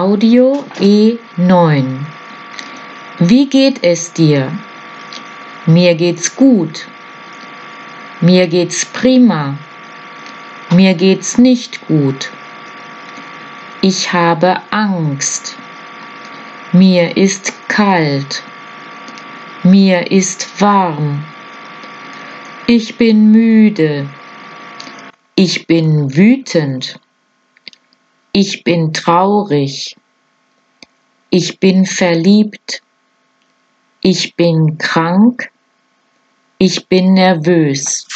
Audio E9. Wie geht es dir? Mir geht's gut. Mir geht's prima. Mir geht's nicht gut. Ich habe Angst. Mir ist kalt. Mir ist warm. Ich bin müde. Ich bin wütend. Ich bin traurig. Ich bin verliebt. Ich bin krank. Ich bin nervös.